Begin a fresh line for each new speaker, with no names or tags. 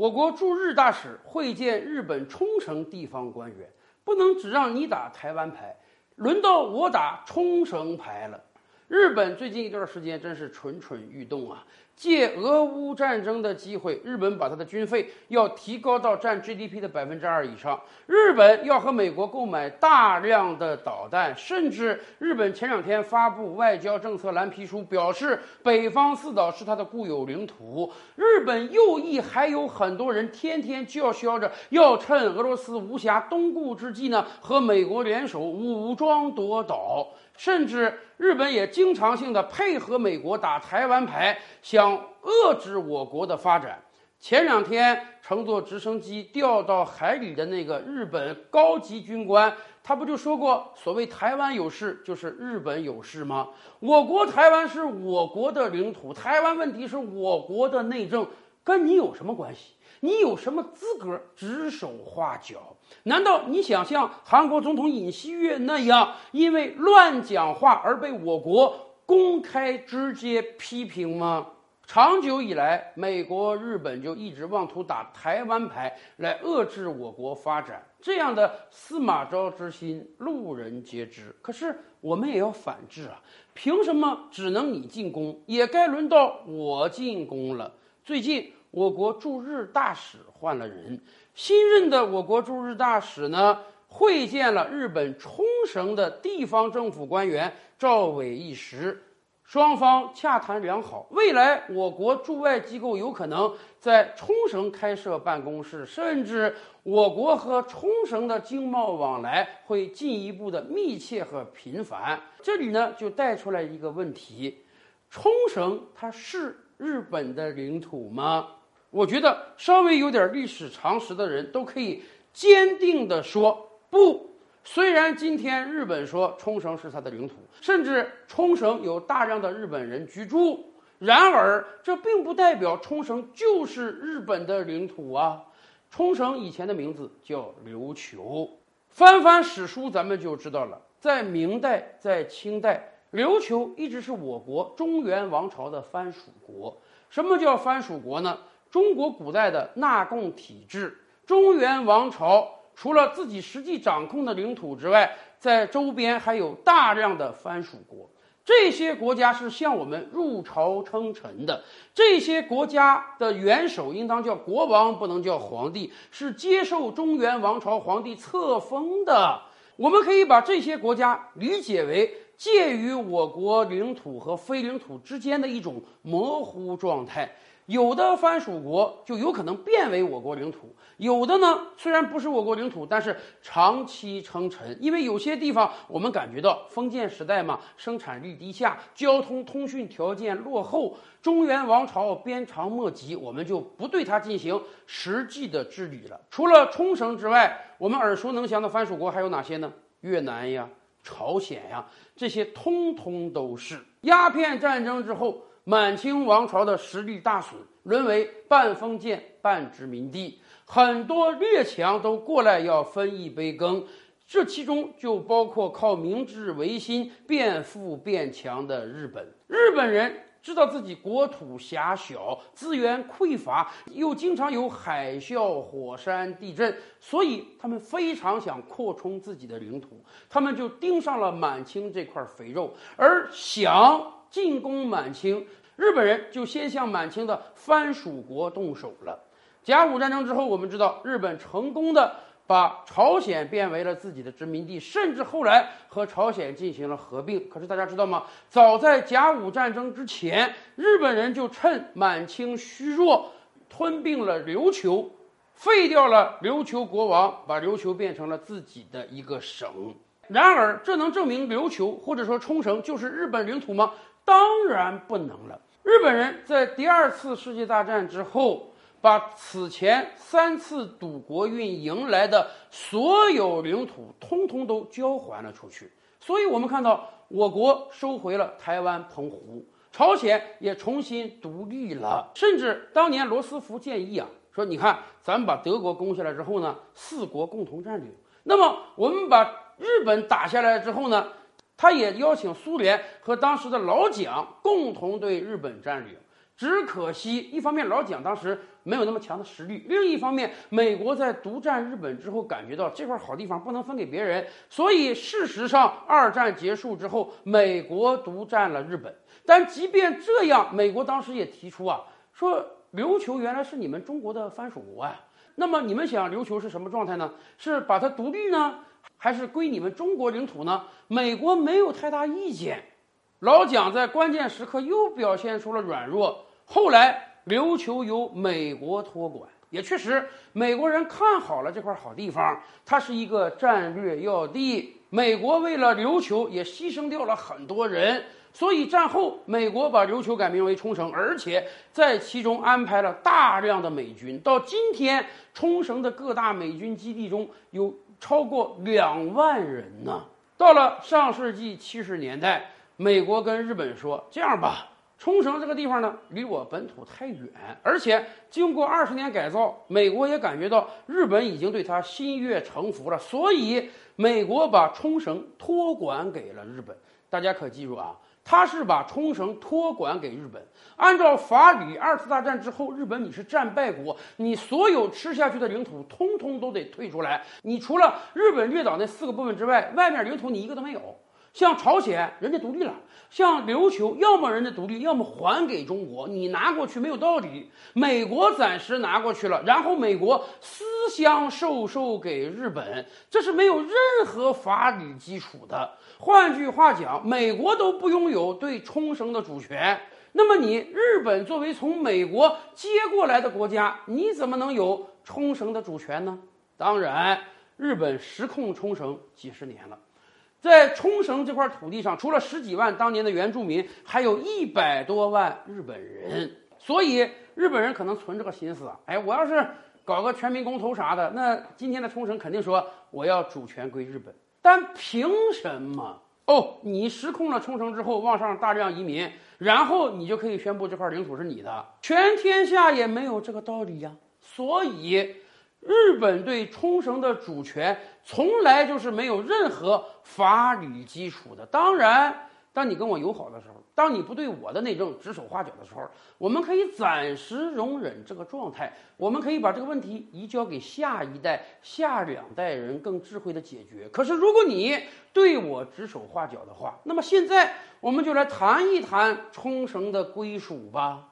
我国驻日大使会见日本冲绳地方官员，不能只让你打台湾牌，轮到我打冲绳牌了。日本最近一段时间真是蠢蠢欲动啊！借俄乌战争的机会，日本把它的军费要提高到占 GDP 的百分之二以上。日本要和美国购买大量的导弹，甚至日本前两天发布外交政策蓝皮书，表示北方四岛是它的固有领土。日本右翼还有很多人天天叫嚣着要趁俄罗斯无暇东顾之际呢，和美国联手武装夺岛。甚至日本也经常性的配合美国打台湾牌，想遏制我国的发展。前两天乘坐直升机掉到海里的那个日本高级军官，他不就说过，所谓台湾有事就是日本有事吗？我国台湾是我国的领土，台湾问题是我国的内政，跟你有什么关系？你有什么资格指手画脚？难道你想像韩国总统尹锡悦那样，因为乱讲话而被我国公开直接批评吗？长久以来，美国、日本就一直妄图打台湾牌来遏制我国发展，这样的司马昭之心，路人皆知。可是我们也要反制啊！凭什么只能你进攻，也该轮到我进攻了？最近。我国驻日大使换了人，新任的我国驻日大使呢，会见了日本冲绳的地方政府官员赵伟一时，双方洽谈良好，未来我国驻外机构有可能在冲绳开设办公室，甚至我国和冲绳的经贸往来会进一步的密切和频繁。这里呢，就带出来一个问题：冲绳它是日本的领土吗？我觉得稍微有点历史常识的人都可以坚定地说不。虽然今天日本说冲绳是它的领土，甚至冲绳有大量的日本人居住，然而这并不代表冲绳就是日本的领土啊。冲绳以前的名字叫琉球，翻翻史书咱们就知道了，在明代、在清代，琉球一直是我国中原王朝的藩属国。什么叫藩属国呢？中国古代的纳贡体制，中原王朝除了自己实际掌控的领土之外，在周边还有大量的藩属国。这些国家是向我们入朝称臣的。这些国家的元首应当叫国王，不能叫皇帝，是接受中原王朝皇帝册封的。我们可以把这些国家理解为介于我国领土和非领土之间的一种模糊状态。有的藩属国就有可能变为我国领土，有的呢虽然不是我国领土，但是长期称臣。因为有些地方我们感觉到封建时代嘛，生产力低下，交通通讯条件落后，中原王朝鞭长莫及，我们就不对它进行实际的治理了。除了冲绳之外，我们耳熟能详的藩属国还有哪些呢？越南呀、朝鲜呀，这些通通都是。鸦片战争之后。满清王朝的实力大损，沦为半封建半殖民地，很多列强都过来要分一杯羹，这其中就包括靠明治维新变富变强的日本。日本人知道自己国土狭小，资源匮乏，又经常有海啸、火山、地震，所以他们非常想扩充自己的领土，他们就盯上了满清这块肥肉，而想进攻满清。日本人就先向满清的藩属国动手了。甲午战争之后，我们知道日本成功的把朝鲜变为了自己的殖民地，甚至后来和朝鲜进行了合并。可是大家知道吗？早在甲午战争之前，日本人就趁满清虚弱，吞并了琉球，废掉了琉球国王，把琉球变成了自己的一个省。然而，这能证明琉球或者说冲绳就是日本领土吗？当然不能了。日本人在第二次世界大战之后，把此前三次赌国运赢来的所有领土，通通都交还了出去。所以，我们看到我国收回了台湾、澎湖，朝鲜也重新独立了。甚至当年罗斯福建议啊，说：“你看，咱们把德国攻下来之后呢，四国共同占领。那么，我们把日本打下来之后呢？”他也邀请苏联和当时的老蒋共同对日本占领，只可惜，一方面老蒋当时没有那么强的实力，另一方面，美国在独占日本之后，感觉到这块好地方不能分给别人，所以事实上，二战结束之后，美国独占了日本。但即便这样，美国当时也提出啊，说琉球原来是你们中国的藩属国啊，那么你们想琉球是什么状态呢？是把它独立呢，还是归你们中国领土呢？美国没有太大意见。老蒋在关键时刻又表现出了软弱。后来琉球由美国托管，也确实美国人看好了这块好地方，它是一个战略要地。美国为了琉球也牺牲掉了很多人，所以战后美国把琉球改名为冲绳，而且在其中安排了大量的美军。到今天，冲绳的各大美军基地中有超过两万人呢。到了上世纪七十年代，美国跟日本说：“这样吧。”冲绳这个地方呢，离我本土太远，而且经过二十年改造，美国也感觉到日本已经对他心悦诚服了，所以美国把冲绳托管给了日本。大家可记住啊，他是把冲绳托管给日本。按照法理，二次大战之后，日本你是战败国，你所有吃下去的领土通通都得退出来。你除了日本列岛那四个部分之外，外面领土你一个都没有。像朝鲜，人家独立了；像琉球，要么人家独立，要么还给中国。你拿过去没有道理。美国暂时拿过去了，然后美国私相授受给日本，这是没有任何法理基础的。换句话讲，美国都不拥有对冲绳的主权，那么你日本作为从美国接过来的国家，你怎么能有冲绳的主权呢？当然，日本实控冲绳几十年了。在冲绳这块土地上，除了十几万当年的原住民，还有一百多万日本人。所以日本人可能存这个心思啊，哎，我要是搞个全民公投啥的，那今天的冲绳肯定说我要主权归日本。但凭什么？哦，你失控了冲绳之后，往上大量移民，然后你就可以宣布这块领土是你的？全天下也没有这个道理呀。所以。日本对冲绳的主权从来就是没有任何法理基础的。当然，当你跟我友好的时候，当你不对我的内政指手画脚的时候，我们可以暂时容忍这个状态，我们可以把这个问题移交给下一代、下两代人更智慧的解决。可是，如果你对我指手画脚的话，那么现在我们就来谈一谈冲绳的归属吧。